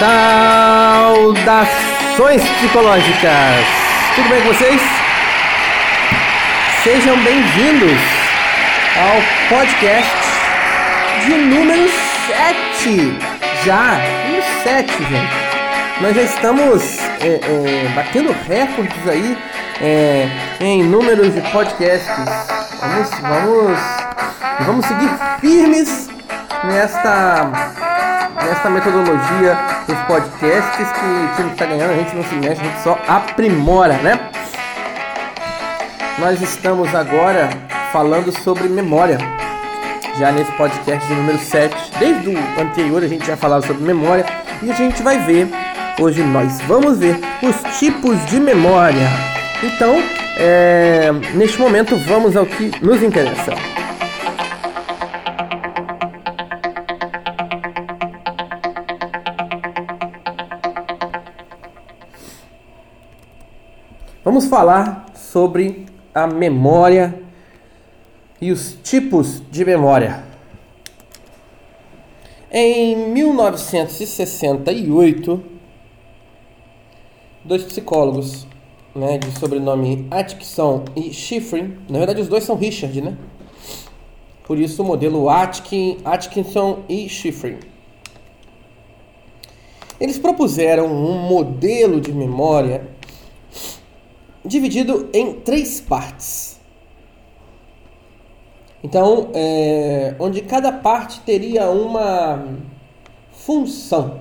Saudações psicológicas! Tudo bem com vocês? Sejam bem-vindos ao podcast de número 7. Já, número 7, gente. Nós já estamos é, é, batendo recordes aí é, em números de podcasts. Vamos, vamos, vamos seguir firmes nesta nessa metodologia dos podcasts que o time está ganhando, a gente não se mexe, a gente só aprimora, né? Nós estamos agora falando sobre memória, já nesse podcast de número 7. Desde o anterior a gente já falava sobre memória e a gente vai ver, hoje nós vamos ver os tipos de memória. Então, é, neste momento, vamos ao que nos interessa. Vamos falar sobre a memória e os tipos de memória. Em 1968, dois psicólogos, né, de sobrenome Atkinson e Schifrin, na verdade os dois são Richard, né? Por isso o modelo Atkin, Atkinson e Schifrin. Eles propuseram um modelo de memória dividido em três partes. Então, é, onde cada parte teria uma função.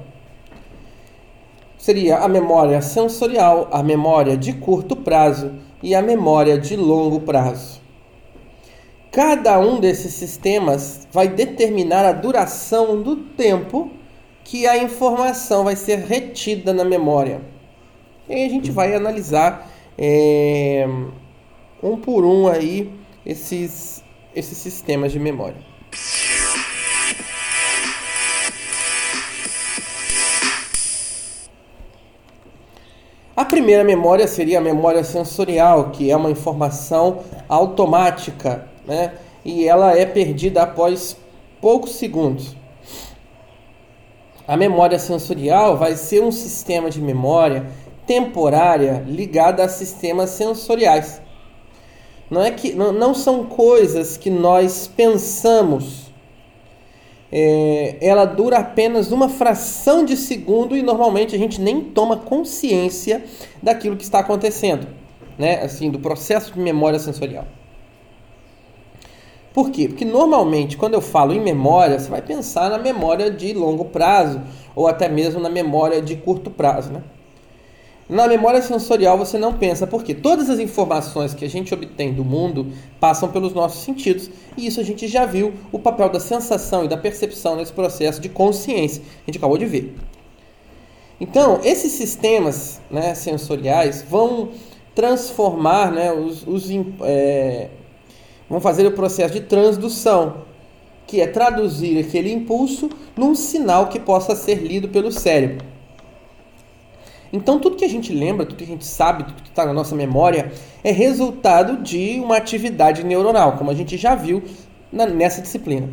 Seria a memória sensorial, a memória de curto prazo e a memória de longo prazo. Cada um desses sistemas vai determinar a duração do tempo que a informação vai ser retida na memória. E aí a gente vai analisar é, um por um aí esses, esses sistemas de memória. A primeira memória seria a memória sensorial, que é uma informação automática, né? E ela é perdida após poucos segundos. A memória sensorial vai ser um sistema de memória temporária ligada a sistemas sensoriais. Não, é que, não, não são coisas que nós pensamos. É, ela dura apenas uma fração de segundo e normalmente a gente nem toma consciência daquilo que está acontecendo, né? Assim, do processo de memória sensorial. Por quê? Porque normalmente quando eu falo em memória, você vai pensar na memória de longo prazo ou até mesmo na memória de curto prazo, né? Na memória sensorial você não pensa, porque todas as informações que a gente obtém do mundo passam pelos nossos sentidos, e isso a gente já viu o papel da sensação e da percepção nesse processo de consciência. A gente acabou de ver. Então, esses sistemas né, sensoriais vão transformar, né, os, os é, vão fazer o processo de transdução, que é traduzir aquele impulso num sinal que possa ser lido pelo cérebro. Então, tudo que a gente lembra, tudo que a gente sabe, tudo que está na nossa memória, é resultado de uma atividade neuronal, como a gente já viu na, nessa disciplina.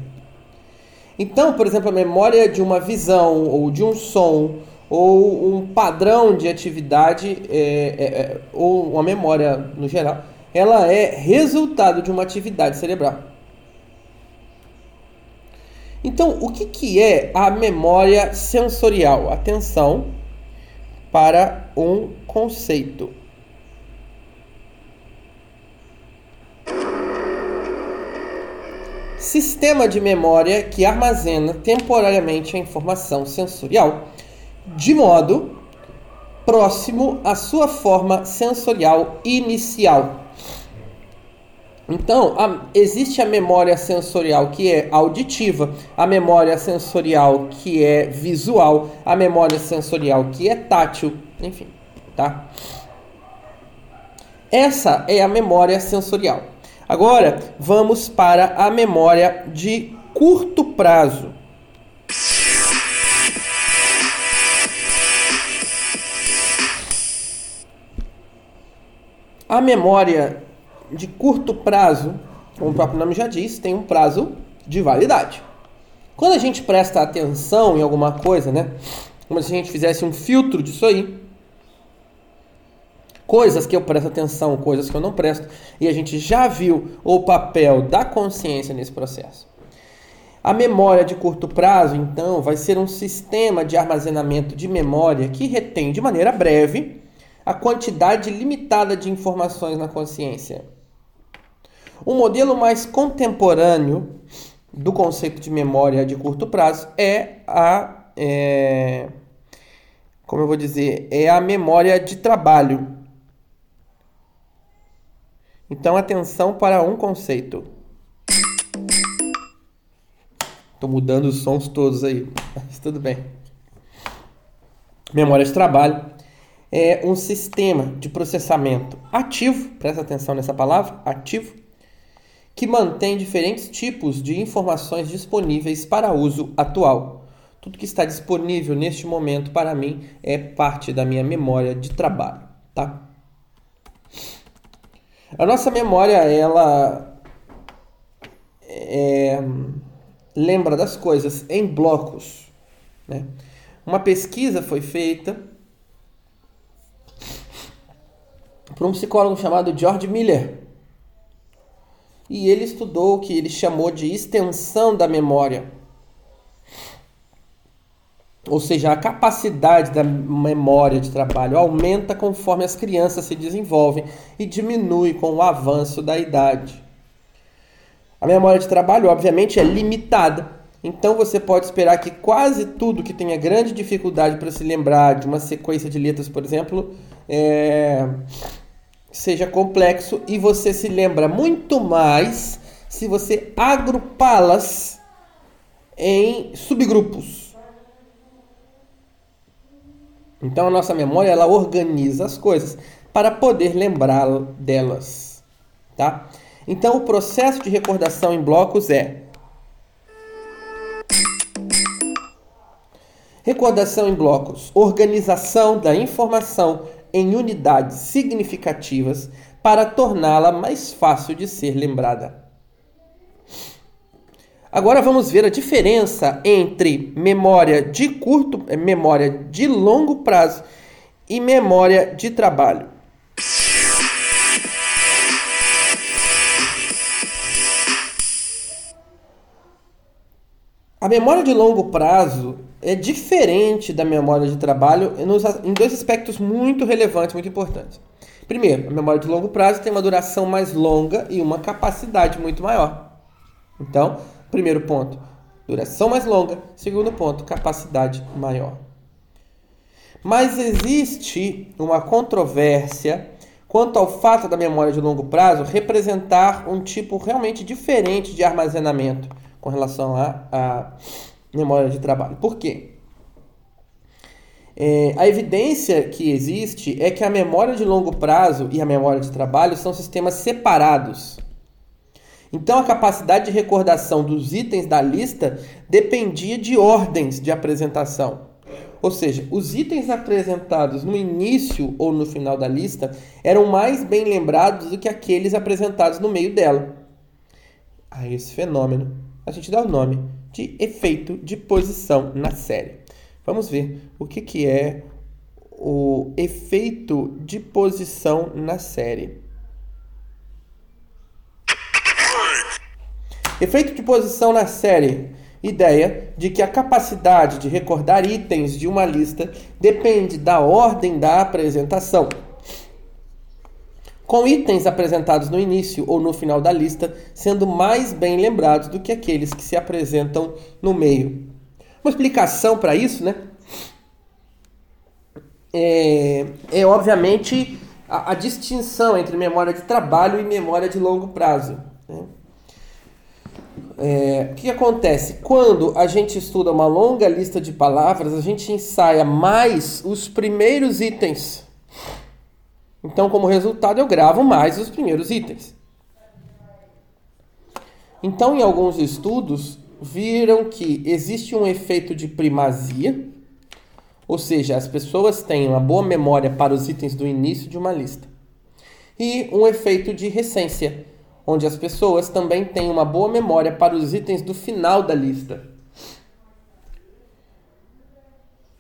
Então, por exemplo, a memória de uma visão, ou de um som, ou um padrão de atividade, é, é, é, ou uma memória no geral, ela é resultado de uma atividade cerebral. Então, o que, que é a memória sensorial? Atenção, para um conceito. Sistema de memória que armazena temporariamente a informação sensorial de modo próximo à sua forma sensorial inicial. Então, a, existe a memória sensorial que é auditiva, a memória sensorial que é visual, a memória sensorial que é tátil, enfim, tá? Essa é a memória sensorial. Agora, vamos para a memória de curto prazo. A memória de curto prazo, como o próprio nome já diz, tem um prazo de validade. Quando a gente presta atenção em alguma coisa, né? como se a gente fizesse um filtro disso aí. Coisas que eu presto atenção, coisas que eu não presto, e a gente já viu o papel da consciência nesse processo. A memória de curto prazo, então, vai ser um sistema de armazenamento de memória que retém de maneira breve a quantidade limitada de informações na consciência. Um modelo mais contemporâneo do conceito de memória de curto prazo é a é, como eu vou dizer, é a memória de trabalho. Então, atenção para um conceito. Estou mudando os sons todos aí, mas tudo bem. Memória de trabalho é um sistema de processamento ativo, presta atenção nessa palavra, ativo, que mantém diferentes tipos de informações disponíveis para uso atual. Tudo que está disponível neste momento para mim é parte da minha memória de trabalho, tá? A nossa memória, ela é, lembra das coisas em blocos. Né? Uma pesquisa foi feita por um psicólogo chamado George Miller. E ele estudou o que ele chamou de extensão da memória. Ou seja, a capacidade da memória de trabalho aumenta conforme as crianças se desenvolvem e diminui com o avanço da idade. A memória de trabalho, obviamente, é limitada. Então você pode esperar que quase tudo que tenha grande dificuldade para se lembrar de uma sequência de letras, por exemplo, é... seja complexo e você se lembra muito mais se você agrupá-las em subgrupos. Então a nossa memória ela organiza as coisas para poder lembrar delas, tá? Então, o processo de recordação em blocos é Recordação em blocos, organização da informação em unidades significativas para torná-la mais fácil de ser lembrada. Agora vamos ver a diferença entre memória de curto, eh, memória de longo prazo e memória de trabalho. A memória de longo prazo é diferente da memória de trabalho em dois aspectos muito relevantes, muito importantes. Primeiro, a memória de longo prazo tem uma duração mais longa e uma capacidade muito maior. Então, primeiro ponto, duração mais longa. Segundo ponto, capacidade maior. Mas existe uma controvérsia quanto ao fato da memória de longo prazo representar um tipo realmente diferente de armazenamento com relação à memória de trabalho. Por quê? É, a evidência que existe é que a memória de longo prazo e a memória de trabalho são sistemas separados. Então, a capacidade de recordação dos itens da lista dependia de ordens de apresentação. Ou seja, os itens apresentados no início ou no final da lista eram mais bem lembrados do que aqueles apresentados no meio dela. A esse fenômeno a gente dá o nome de efeito de posição na série. Vamos ver o que, que é o efeito de posição na série. Efeito de posição na série. Ideia de que a capacidade de recordar itens de uma lista depende da ordem da apresentação com itens apresentados no início ou no final da lista sendo mais bem lembrados do que aqueles que se apresentam no meio. Uma explicação para isso, né? É, é obviamente a, a, distinção entre memória de trabalho e memória de longo prazo. Né? É, o que acontece? Quando a gente estuda uma longa lista de palavras, a gente ensaia mais os primeiros itens então, como resultado, eu gravo mais os primeiros itens. Então, em alguns estudos, viram que existe um efeito de primazia, ou seja, as pessoas têm uma boa memória para os itens do início de uma lista, e um efeito de recência, onde as pessoas também têm uma boa memória para os itens do final da lista.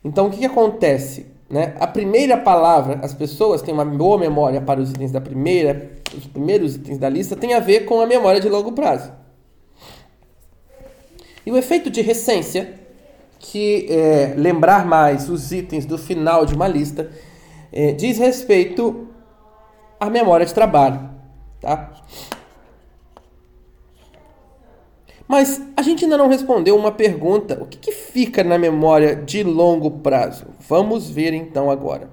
Então, o que, que acontece? Né? A primeira palavra, as pessoas têm uma boa memória para os itens da primeira, os primeiros itens da lista, tem a ver com a memória de longo prazo. E o efeito de recência, que é lembrar mais os itens do final de uma lista, é, diz respeito à memória de trabalho. Tá? Mas a gente ainda não respondeu uma pergunta: o que, que fica na memória de longo prazo? Vamos ver então agora.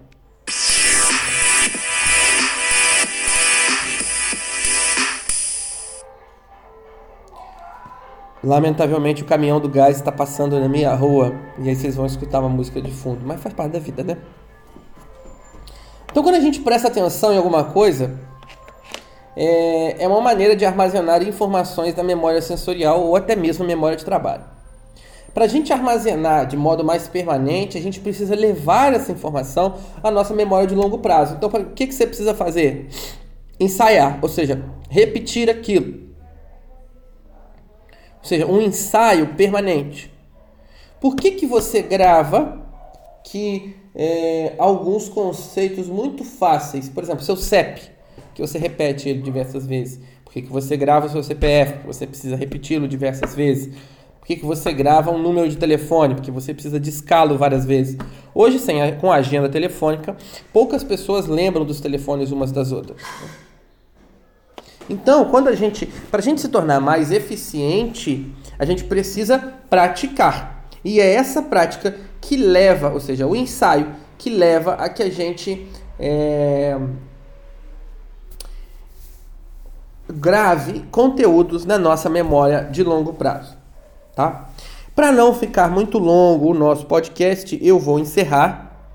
Lamentavelmente o caminhão do gás está passando na minha rua e aí vocês vão escutar uma música de fundo, mas faz parte da vida, né? Então quando a gente presta atenção em alguma coisa, é, é uma maneira de armazenar informações da memória sensorial ou até mesmo memória de trabalho. Para a gente armazenar de modo mais permanente, a gente precisa levar essa informação à nossa memória de longo prazo. Então, o que, que você precisa fazer? Ensaiar, ou seja, repetir aquilo. Ou seja, um ensaio permanente. Por que, que você grava que é, alguns conceitos muito fáceis, por exemplo, seu CEP, que você repete ele diversas vezes? Por que, que você grava o seu CPF? Porque você precisa repeti-lo diversas vezes. Por que, que você grava um número de telefone? Porque você precisa discá-lo várias vezes. Hoje, sem a, com a agenda telefônica, poucas pessoas lembram dos telefones umas das outras. Então, quando a gente, para a gente se tornar mais eficiente, a gente precisa praticar. E é essa prática que leva, ou seja, o ensaio que leva a que a gente é, grave conteúdos na nossa memória de longo prazo, tá? Para não ficar muito longo o nosso podcast, eu vou encerrar,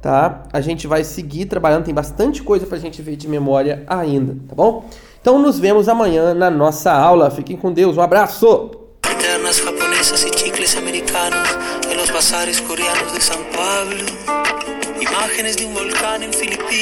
tá? A gente vai seguir trabalhando, tem bastante coisa para a gente ver de memória ainda, tá bom? Então nos vemos amanhã na nossa aula. Fiquem com Deus, um abraço! Japonesas chicles americanos en los bazares coreanos de imágenes de volcán Filipinas.